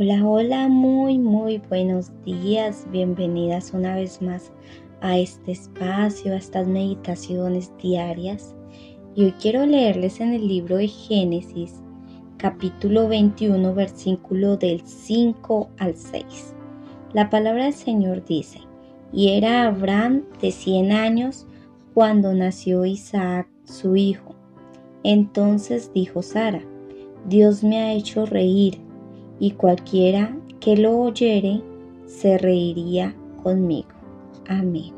Hola, hola, muy, muy buenos días. Bienvenidas una vez más a este espacio, a estas meditaciones diarias. Y hoy quiero leerles en el libro de Génesis, capítulo 21, versículo del 5 al 6. La palabra del Señor dice, y era Abraham de 100 años cuando nació Isaac, su hijo. Entonces dijo Sara, Dios me ha hecho reír y cualquiera que lo oyere se reiría conmigo. Amén.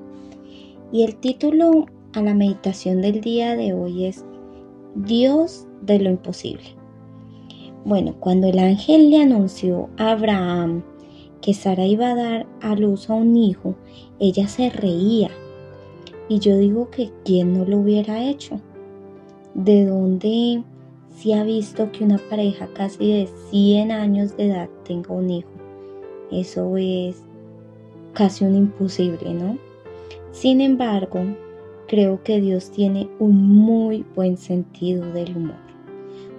Y el título a la meditación del día de hoy es Dios de lo imposible. Bueno, cuando el ángel le anunció a Abraham que Sara iba a dar a luz a un hijo, ella se reía. Y yo digo que quién no lo hubiera hecho. ¿De dónde si ha visto que una pareja casi de 100 años de edad tenga un hijo. Eso es casi un imposible, ¿no? Sin embargo, creo que Dios tiene un muy buen sentido del humor.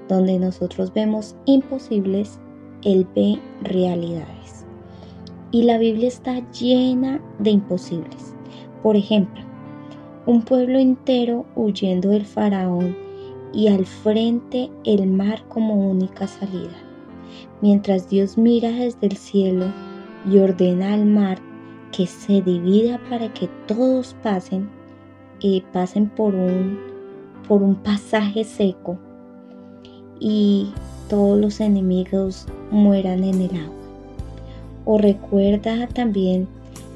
Donde nosotros vemos imposibles, Él ve realidades. Y la Biblia está llena de imposibles. Por ejemplo, un pueblo entero huyendo del faraón y al frente el mar como única salida. Mientras Dios mira desde el cielo y ordena al mar que se divida para que todos pasen y pasen por un, por un pasaje seco y todos los enemigos mueran en el agua. O recuerda también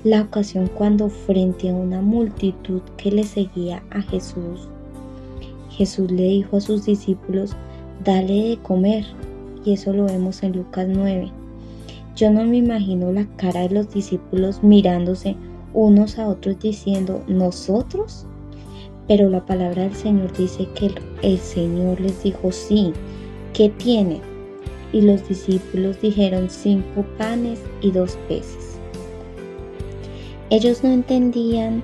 la ocasión cuando frente a una multitud que le seguía a Jesús, Jesús le dijo a sus discípulos, dale de comer. Y eso lo vemos en Lucas 9. Yo no me imagino la cara de los discípulos mirándose unos a otros diciendo, ¿nosotros? Pero la palabra del Señor dice que el Señor les dijo, sí, ¿qué tienen? Y los discípulos dijeron, cinco panes y dos peces. Ellos no entendían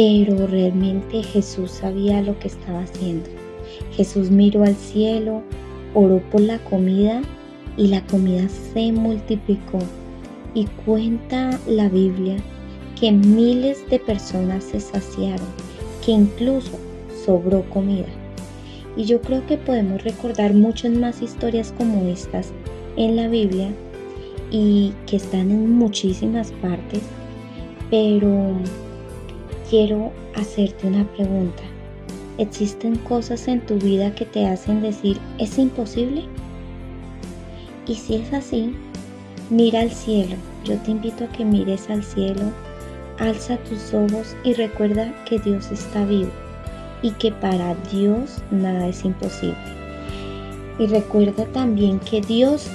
pero realmente Jesús sabía lo que estaba haciendo. Jesús miró al cielo, oró por la comida y la comida se multiplicó. Y cuenta la Biblia que miles de personas se saciaron, que incluso sobró comida. Y yo creo que podemos recordar muchas más historias como estas en la Biblia y que están en muchísimas partes, pero quiero hacerte una pregunta. ¿Existen cosas en tu vida que te hacen decir es imposible? Y si es así, mira al cielo. Yo te invito a que mires al cielo, alza tus ojos y recuerda que Dios está vivo y que para Dios nada es imposible. Y recuerda también que Dios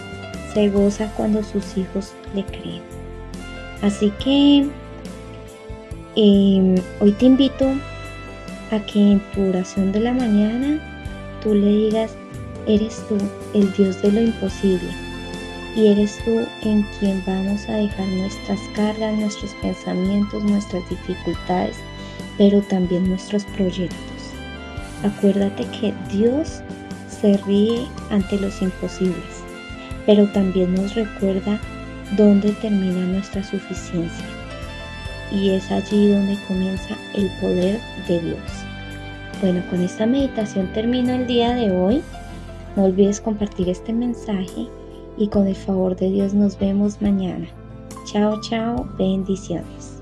se goza cuando sus hijos le creen. Así que Em, hoy te invito a que en tu oración de la mañana tú le digas, eres tú el Dios de lo imposible y eres tú en quien vamos a dejar nuestras cargas, nuestros pensamientos, nuestras dificultades, pero también nuestros proyectos. Acuérdate que Dios se ríe ante los imposibles, pero también nos recuerda dónde termina nuestra suficiencia y es allí donde comienza el poder de Dios. Bueno, con esta meditación termino el día de hoy. No olvides compartir este mensaje y con el favor de Dios nos vemos mañana. Chao, chao, bendiciones.